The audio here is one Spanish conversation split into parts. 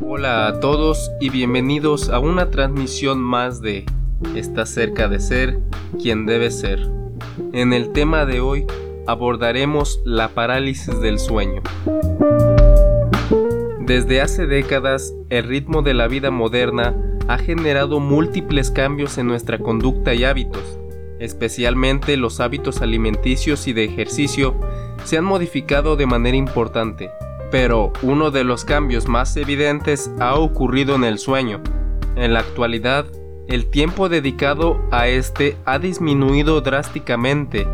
Hola a todos y bienvenidos a una transmisión más de Está cerca de ser quien debe ser. En el tema de hoy abordaremos la parálisis del sueño. Desde hace décadas, el ritmo de la vida moderna ha generado múltiples cambios en nuestra conducta y hábitos, especialmente los hábitos alimenticios y de ejercicio se han modificado de manera importante, pero uno de los cambios más evidentes ha ocurrido en el sueño. En la actualidad, el tiempo dedicado a este ha disminuido drásticamente,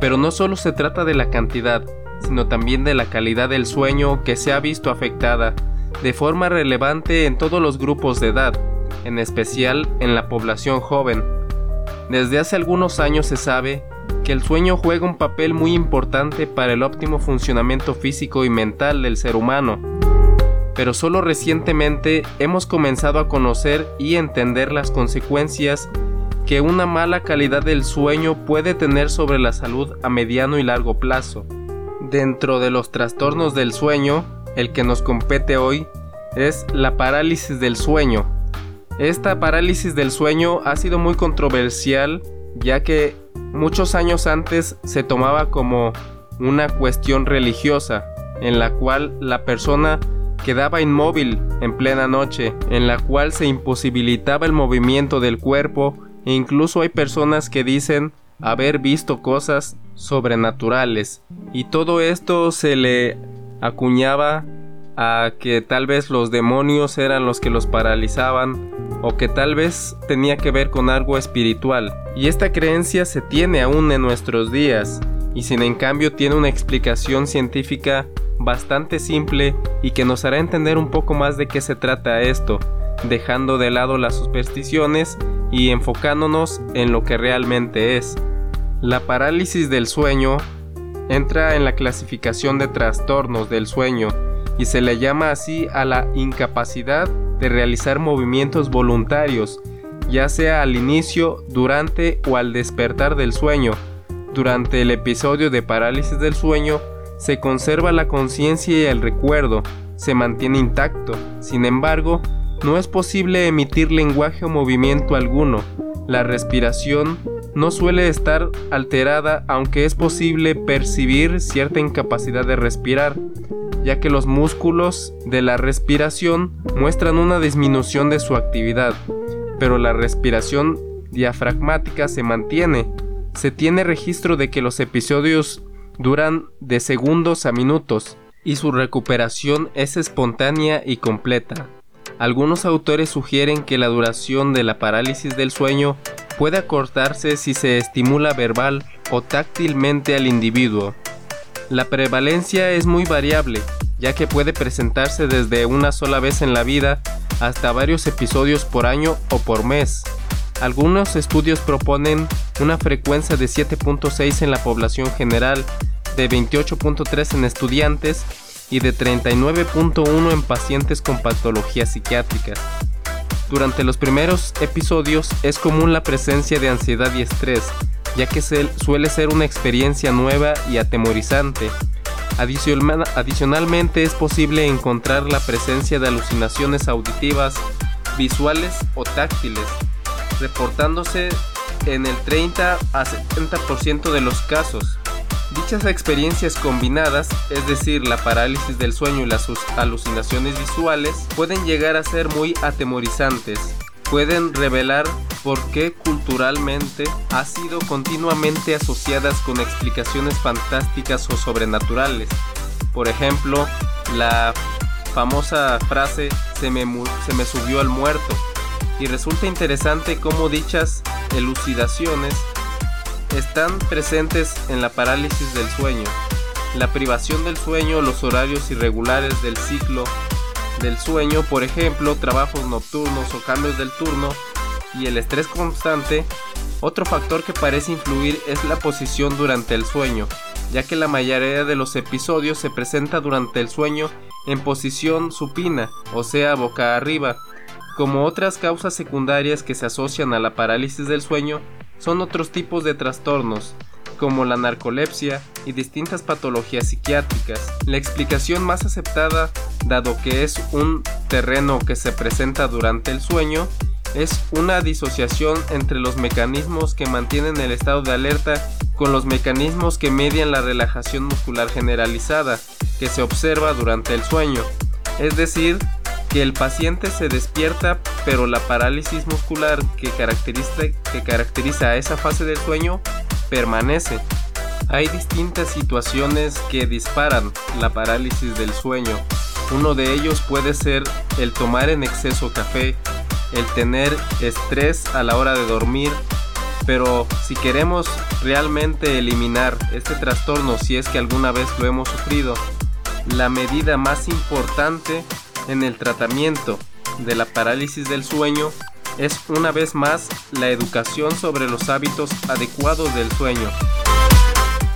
pero no solo se trata de la cantidad, sino también de la calidad del sueño que se ha visto afectada de forma relevante en todos los grupos de edad, en especial en la población joven. Desde hace algunos años se sabe que el sueño juega un papel muy importante para el óptimo funcionamiento físico y mental del ser humano, pero solo recientemente hemos comenzado a conocer y entender las consecuencias que una mala calidad del sueño puede tener sobre la salud a mediano y largo plazo. Dentro de los trastornos del sueño, el que nos compete hoy es la parálisis del sueño. Esta parálisis del sueño ha sido muy controversial ya que muchos años antes se tomaba como una cuestión religiosa en la cual la persona quedaba inmóvil en plena noche, en la cual se imposibilitaba el movimiento del cuerpo e incluso hay personas que dicen haber visto cosas sobrenaturales. Y todo esto se le acuñaba a que tal vez los demonios eran los que los paralizaban o que tal vez tenía que ver con algo espiritual. Y esta creencia se tiene aún en nuestros días y sin en cambio tiene una explicación científica bastante simple y que nos hará entender un poco más de qué se trata esto, dejando de lado las supersticiones y enfocándonos en lo que realmente es. La parálisis del sueño entra en la clasificación de trastornos del sueño y se le llama así a la incapacidad de realizar movimientos voluntarios, ya sea al inicio, durante o al despertar del sueño. Durante el episodio de parálisis del sueño se conserva la conciencia y el recuerdo, se mantiene intacto, sin embargo, no es posible emitir lenguaje o movimiento alguno. La respiración no suele estar alterada aunque es posible percibir cierta incapacidad de respirar, ya que los músculos de la respiración muestran una disminución de su actividad, pero la respiración diafragmática se mantiene. Se tiene registro de que los episodios duran de segundos a minutos y su recuperación es espontánea y completa. Algunos autores sugieren que la duración de la parálisis del sueño puede acortarse si se estimula verbal o táctilmente al individuo. La prevalencia es muy variable, ya que puede presentarse desde una sola vez en la vida hasta varios episodios por año o por mes. Algunos estudios proponen una frecuencia de 7.6 en la población general, de 28.3 en estudiantes y de 39.1 en pacientes con patologías psiquiátricas. Durante los primeros episodios es común la presencia de ansiedad y estrés, ya que suele ser una experiencia nueva y atemorizante. adicionalmente es posible encontrar la presencia de alucinaciones auditivas, visuales o táctiles, reportándose en el 30 a 70% de los casos. Dichas experiencias combinadas, es decir, la parálisis del sueño y las alucinaciones visuales, pueden llegar a ser muy atemorizantes. Pueden revelar por qué culturalmente ha sido continuamente asociadas con explicaciones fantásticas o sobrenaturales. Por ejemplo, la famosa frase se me, se me subió al muerto. Y resulta interesante cómo dichas elucidaciones están presentes en la parálisis del sueño, la privación del sueño, los horarios irregulares del ciclo del sueño, por ejemplo, trabajos nocturnos o cambios del turno, y el estrés constante, otro factor que parece influir es la posición durante el sueño, ya que la mayoría de los episodios se presenta durante el sueño en posición supina, o sea, boca arriba, Como otras causas secundarias que se asocian a la parálisis del sueño, son otros tipos de trastornos, como la narcolepsia y distintas patologías psiquiátricas. La explicación más aceptada, dado que es un terreno que se presenta durante el sueño, es una disociación entre los mecanismos que mantienen el estado de alerta con los mecanismos que median la relajación muscular generalizada que se observa durante el sueño. Es decir, que el paciente se despierta pero la parálisis muscular que caracteriza, a esa fase del sueño permanece. Hay distintas situaciones que disparan la parálisis del sueño. Uno de ellos puede ser el tomar en exceso café, el tener estrés a la hora de dormir, pero si queremos realmente eliminar este trastorno si es que alguna vez lo hemos sufrido, la medida más importante en el tratamiento de la parálisis del sueño es una vez más la educación sobre los hábitos adecuados del sueño.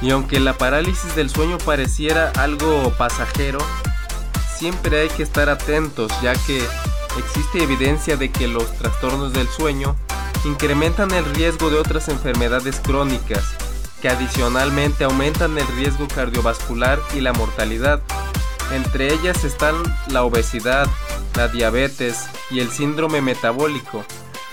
Y aunque la parálisis del sueño pareciera algo pasajero, siempre hay que estar atentos ya que existe evidencia de que los trastornos del sueño incrementan el riesgo de otras enfermedades crónicas, que adicionalmente aumentan el riesgo cardiovascular y la mortalidad. Entre ellas están la obesidad, la diabetes y el síndrome metabólico.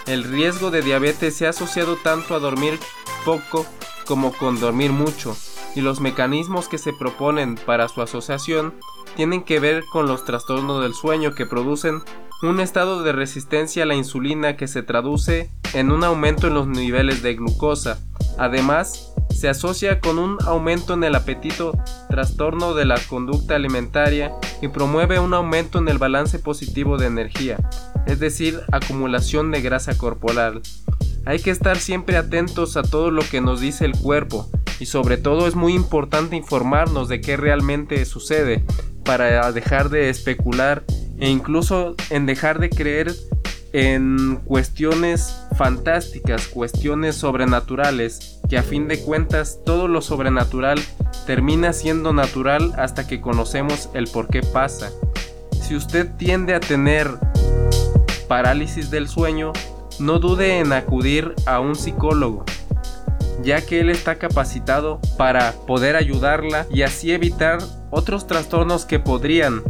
El riesgo de diabetes se ha asociado tanto a dormir poco como con dormir mucho, y los mecanismos que se proponen para su asociación tienen que ver con los trastornos del sueño que producen un estado de resistencia a la insulina que se traduce en un aumento en los niveles de glucosa. Además, se asocia con un aumento en el apetito, trastorno de la conducta alimentaria y promueve un aumento en el balance positivo de energía, es decir, acumulación de grasa corporal. Hay que estar siempre atentos a todo lo que nos dice el cuerpo y sobre todo es muy importante informarnos de qué realmente sucede para dejar de especular e incluso en dejar de creer en cuestiones fantásticas, cuestiones sobrenaturales, que a fin de cuentas todo lo sobrenatural termina siendo natural hasta que conocemos el por qué pasa. Si usted tiende a tener parálisis del sueño, no dude en acudir a un psicólogo, ya que él está capacitado para poder ayudarla y así evitar otros trastornos que podrían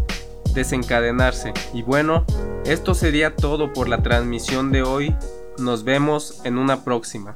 desencadenarse. Y bueno, esto sería todo por la transmisión de hoy. Nos vemos en una próxima.